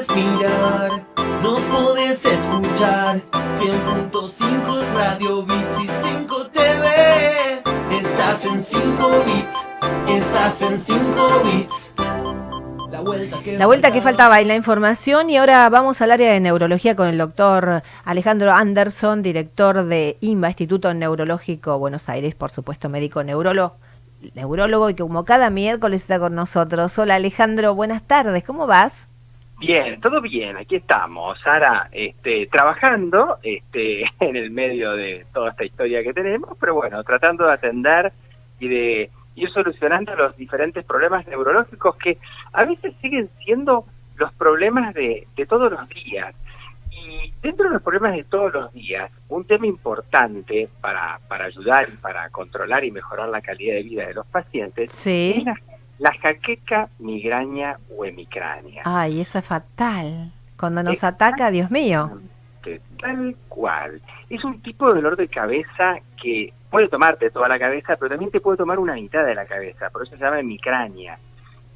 podés mirar, nos podés escuchar. 100.5 Radio Bits y 5 TV. Estás en 5 bits, estás en 5 bits. La vuelta, que, la vuelta que faltaba en la información y ahora vamos al área de neurología con el doctor Alejandro Anderson, director de INVA, Instituto Neurológico Buenos Aires, por supuesto médico neurólogo neurólogo y que como cada miércoles está con nosotros. Hola Alejandro, buenas tardes, ¿cómo vas? Bien, todo bien, aquí estamos, Sara, este, trabajando este, en el medio de toda esta historia que tenemos, pero bueno, tratando de atender y de ir solucionando los diferentes problemas neurológicos que a veces siguen siendo los problemas de, de todos los días. Y dentro de los problemas de todos los días, un tema importante para, para ayudar y para controlar y mejorar la calidad de vida de los pacientes es la, jaqueca, migraña o hemicrania. Ay, eso es fatal. Cuando nos ataca, Dios mío. Tal cual. Es un tipo de dolor de cabeza que puede tomarte toda la cabeza, pero también te puede tomar una mitad de la cabeza. Por eso se llama hemicrania.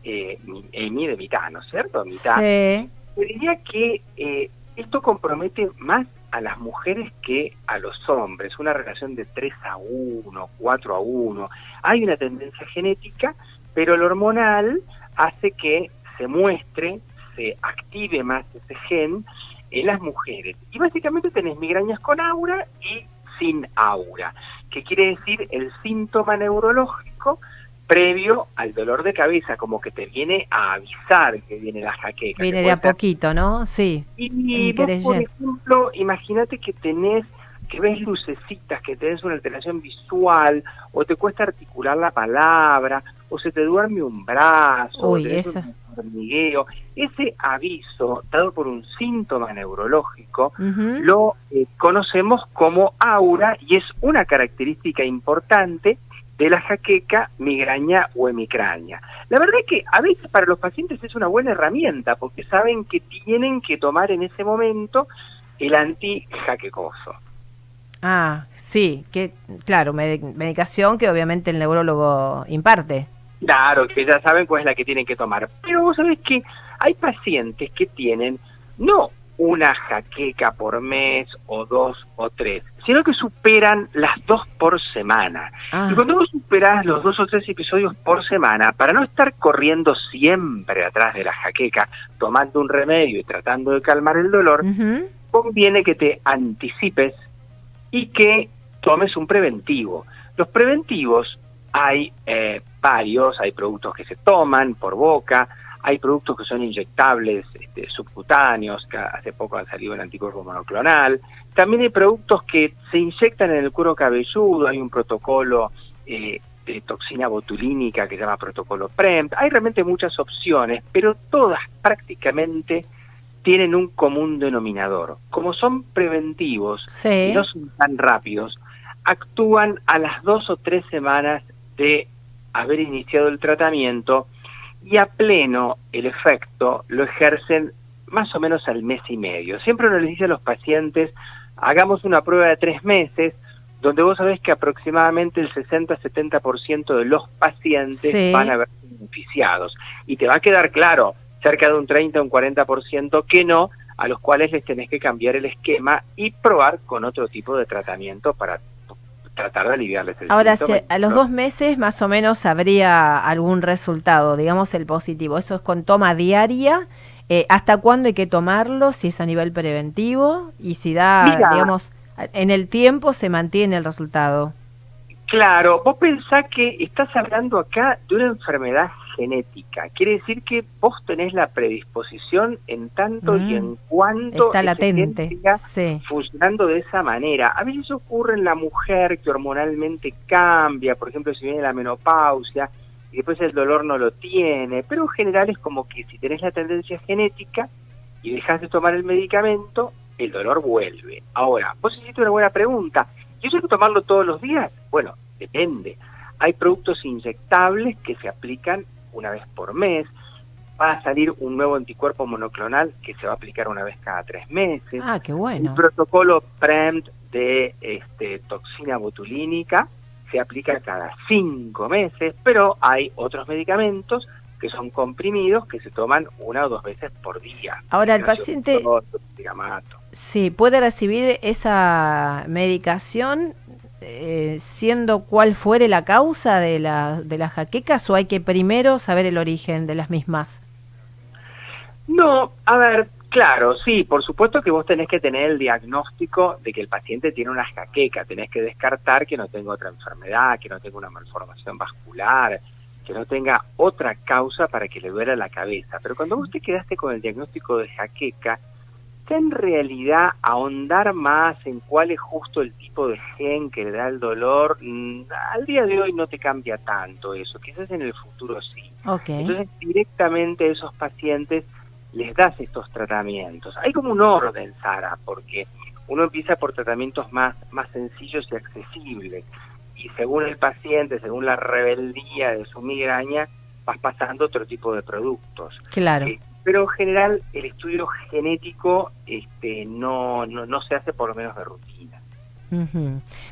Eh, hemi de mitad, ¿no es cierto? Mitad. Sí. diría que eh, esto compromete más a las mujeres que a los hombres, una relación de 3 a 1, 4 a 1. Hay una tendencia genética, pero el hormonal hace que se muestre, se active más ese gen en las mujeres. Y básicamente tenés migrañas con aura y sin aura, que quiere decir el síntoma neurológico previo al dolor de cabeza, como que te viene a avisar que viene la jaqueca. Viene de a poquito, ¿no? Sí. Y vos, por ejemplo, imagínate que tenés, que ves lucecitas, que tenés una alteración visual, o te cuesta articular la palabra, o se te duerme un brazo, Uy, eso. un hormigueo. Ese aviso, dado por un síntoma neurológico, lo eh, conocemos como aura y es una característica importante de la jaqueca, migraña o hemicrania. La verdad es que a veces para los pacientes es una buena herramienta porque saben que tienen que tomar en ese momento el antijaquecoso. Ah, sí, que claro, medicación que obviamente el neurólogo imparte. Claro, que ya saben cuál es la que tienen que tomar. Pero vos sabés que hay pacientes que tienen no una jaqueca por mes o dos o tres, sino que superan las dos por semana. Ah. Y cuando vos superás los dos o tres episodios por semana, para no estar corriendo siempre atrás de la jaqueca, tomando un remedio y tratando de calmar el dolor, conviene que te anticipes y que tomes un preventivo. Los preventivos hay eh, varios, hay productos que se toman por boca, hay productos que son inyectables este, subcutáneos, que hace poco han salido el anticuerpo monoclonal. También hay productos que se inyectan en el cuero cabelludo, hay un protocolo eh, de toxina botulínica que se llama protocolo PREMP. Hay realmente muchas opciones, pero todas prácticamente tienen un común denominador. Como son preventivos y no son tan rápidos, actúan a las dos o tres semanas de haber iniciado el tratamiento y a pleno el efecto lo ejercen más o menos al mes y medio. Siempre uno les dice a los pacientes, hagamos una prueba de tres meses, donde vos sabés que aproximadamente el 60-70% de los pacientes van a ver beneficiados. Y te va a quedar claro, cerca de un 30 o un 40% que no, a los cuales les tenés que cambiar el esquema y probar con otro tipo de tratamiento para tratar de aliviarles el Ahora, a los dos meses más o menos habría algún resultado, digamos el positivo. Eso es con toma diaria. Eh, ¿Hasta cuándo hay que tomarlo? Si es a nivel preventivo y si da, digamos, en el tiempo se mantiene el resultado. Claro, vos pensás que estás hablando acá de una enfermedad genética. Quiere decir que vos tenés la predisposición en tanto y mm. en cuanto está latente, funcionando de esa manera. A veces ocurre en la mujer que hormonalmente cambia, por ejemplo, si viene la menopausia y después el dolor no lo tiene, pero en general es como que si tenés la tendencia genética y dejas de tomar el medicamento, el dolor vuelve. Ahora, vos hiciste una buena pregunta. ¿Yo tengo que tomarlo todos los días? Bueno, depende. Hay productos inyectables que se aplican una vez por mes. Va a salir un nuevo anticuerpo monoclonal que se va a aplicar una vez cada tres meses. Ah, qué bueno. Un protocolo PREMT de este, toxina botulínica se aplica cada cinco meses, pero hay otros medicamentos que son comprimidos que se toman una o dos veces por día. Ahora, el paciente... Sí, puede recibir esa medicación eh, siendo cuál fuere la causa de, la, de las jaquecas o hay que primero saber el origen de las mismas? No, a ver, claro, sí, por supuesto que vos tenés que tener el diagnóstico de que el paciente tiene una jaqueca, tenés que descartar que no tenga otra enfermedad, que no tenga una malformación vascular, que no tenga otra causa para que le duela la cabeza. Pero cuando vos te quedaste con el diagnóstico de jaqueca, en realidad ahondar más en cuál es justo el tipo de gen que le da el dolor, mm, al día de hoy no te cambia tanto eso, quizás en el futuro sí. Entonces directamente a esos pacientes les das estos tratamientos. Hay como un orden, Sara, porque uno empieza por tratamientos más, más sencillos y accesibles, y según el paciente, según la rebeldía de su migraña, vas pasando otro tipo de productos. Claro. Eh, pero en general el estudio genético este, no, no, se hace por lo menos de rutina.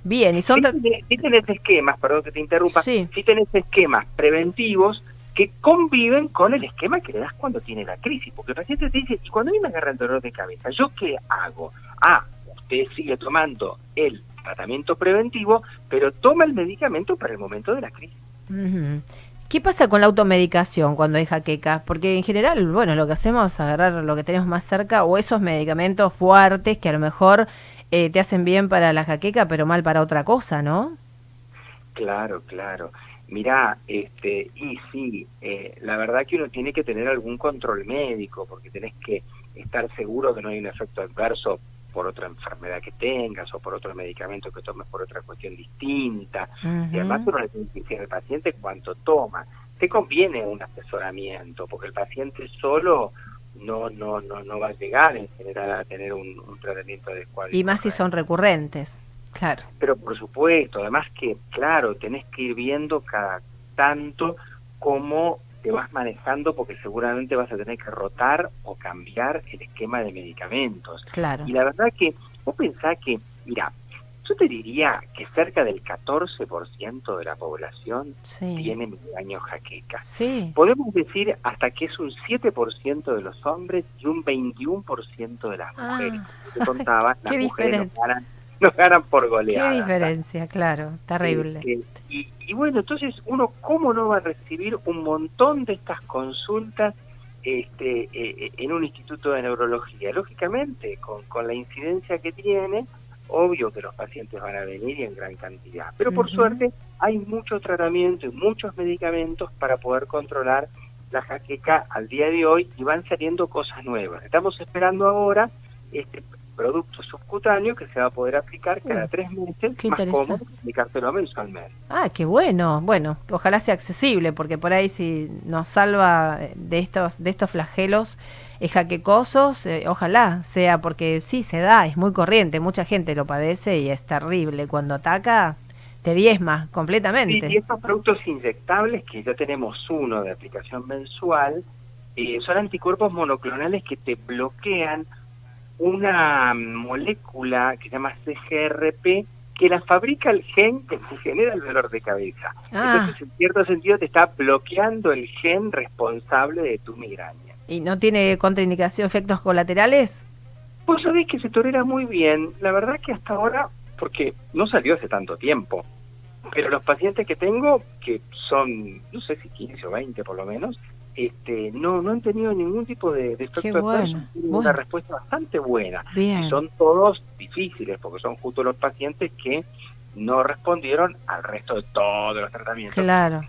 Bien, y son... Si, tenés esquemas, perdón que te interrumpa, sí. si tenés esquemas preventivos que conviven con el esquema que le das cuando tiene la crisis, porque el paciente te dice, y cuando a mí me agarra el dolor de cabeza, ¿yo qué hago? Ah, usted sigue tomando el tratamiento preventivo, pero toma el medicamento para el momento de la crisis. ¿Qué pasa con la automedicación cuando hay jaquecas? Porque en general, bueno, lo que hacemos es agarrar lo que tenemos más cerca o esos medicamentos fuertes que a lo mejor eh, te hacen bien para la jaqueca, pero mal para otra cosa, ¿no? Claro, claro. Mirá, este, y sí, eh, la verdad que uno tiene que tener algún control médico, porque tenés que estar seguro que no hay un efecto adverso por otra enfermedad que tengas o por otro medicamento que tomes por otra cuestión distinta. Y además uno le tiene que decir al paciente cuánto toma. Te conviene un asesoramiento, porque el paciente solo no no no no va a llegar en general a tener un, tratamiento adecuado. Y más si son recurrentes, claro. Pero por supuesto, además que, claro, tenés que ir viendo cada tanto cómo te vas manejando porque seguramente vas a tener que rotar o cambiar el esquema de medicamentos. Claro. Y la verdad que vos pensás que, mira, yo te diría que cerca del 14% de la población tiene migraña jaqueca. Sí. Podemos decir hasta que es un 7% de los hombres y un 21% de las ah. mujeres. Te contaba, las mujeres nos ganan, por goleada. Qué diferencia, claro, terrible. Y bueno, entonces uno, ¿cómo no va a recibir un montón de estas consultas este, eh, en un instituto de neurología? Lógicamente, con, con la incidencia que tiene, obvio que los pacientes van a venir y en gran cantidad. Pero por suerte hay mucho tratamiento y muchos medicamentos para poder controlar la jaqueca al día de hoy y van saliendo cosas nuevas. Estamos esperando ahora este, producto subcutáneo que se va a poder aplicar cada tres meses, qué más cómodo aplicártelo mensualmente. Ah, qué bueno. Bueno, ojalá sea accesible, porque por ahí si nos salva de estos de estos flagelos eh, jaquecosos, eh, ojalá sea, porque sí, se da, es muy corriente, mucha gente lo padece y es terrible. Cuando ataca, te diezma completamente. y estos productos inyectables, que ya tenemos uno de aplicación mensual, eh, son anticuerpos monoclonales que te bloquean una molécula que se llama CGRP que la fabrica el gen que se genera el dolor de cabeza. Ah. Entonces, en cierto sentido, te está bloqueando el gen responsable de tu migraña. ¿Y no tiene contraindicación, efectos colaterales? Pues sabés que se tolera muy bien. La verdad que hasta ahora, porque no salió hace tanto tiempo, pero los pacientes que tengo, que son, no sé si 15 o 20 por lo menos, este, no, no han tenido ningún tipo de, de efecto una respuesta bastante buena. Y son todos difíciles porque son justo los pacientes que no respondieron al resto de todos los tratamientos. Claro,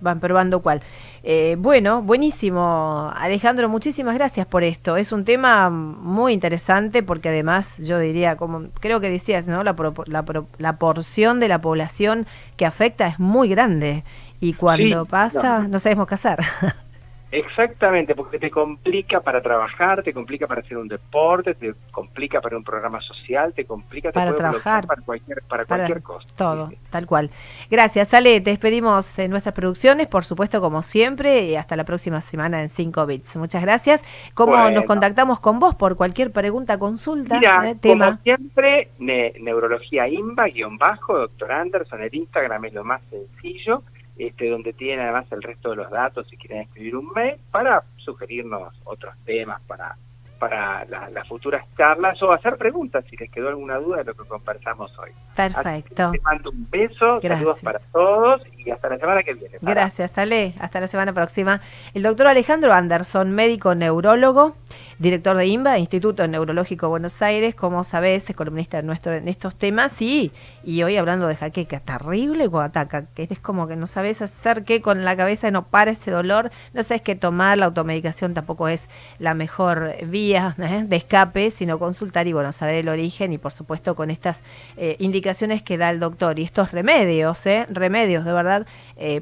van probando cuál. Eh, bueno, buenísimo, Alejandro, muchísimas gracias por esto. Es un tema muy interesante porque además yo diría, como creo que decías, ¿no? La, la, la porción de la población que afecta es muy grande y cuando pasa no. sabemos qué hacer. Exactamente, porque te complica para trabajar, te complica para hacer un deporte, te complica para un programa social, te complica para trabajar, para cualquier, para, cualquier cosa. Todo, tal cual. Gracias, Ale. Te despedimos en nuestras producciones, por supuesto, como siempre, y hasta la próxima semana en 5 Bits. Muchas gracias. ¿Cómo nos contactamos con vos por cualquier pregunta, consulta, Mira, tema? Como siempre, neurología IMBA, guion bajo, doctor Anderson, el Instagram es lo más sencillo este, donde tienen además el resto de los datos si quieren escribir un mail para sugerirnos otros temas para para las futuras charlas o hacer preguntas si les quedó alguna duda de lo que conversamos hoy. Perfecto. Te mando un beso, saludos para todos y hasta la semana que viene. Gracias, Ale. Hasta la semana próxima. El doctor Alejandro Anderson, médico neurólogo, director de INBA, Instituto Neurológico Buenos Aires, como sabés, es columnista nuestro en estos temas, sí, y hoy hablando de jaqueca, terrible ataca, que eres como que no sabes hacer qué con la cabeza, no para ese dolor, no sabes qué tomar, la automedicación tampoco es la mejor vía ¿eh? de escape, sino consultar y bueno, saber el origen y por supuesto con estas eh, indicaciones que da el doctor y estos remedios, ¿eh? remedios de verdad,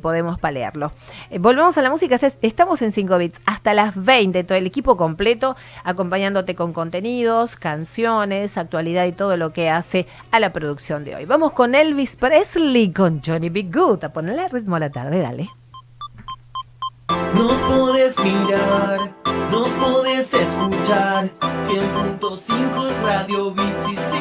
podemos palearlo. volvemos a la música, estamos en 5 bits hasta las 20, todo el equipo completo acompañándote con contenidos, canciones, actualidad y todo lo que hace a la producción de hoy. Vamos con Elvis Presley, con Johnny B. Good, a ponerle ritmo a la tarde, dale. Nos podés mirar, nos podés escuchar, 100.5 Radio Bits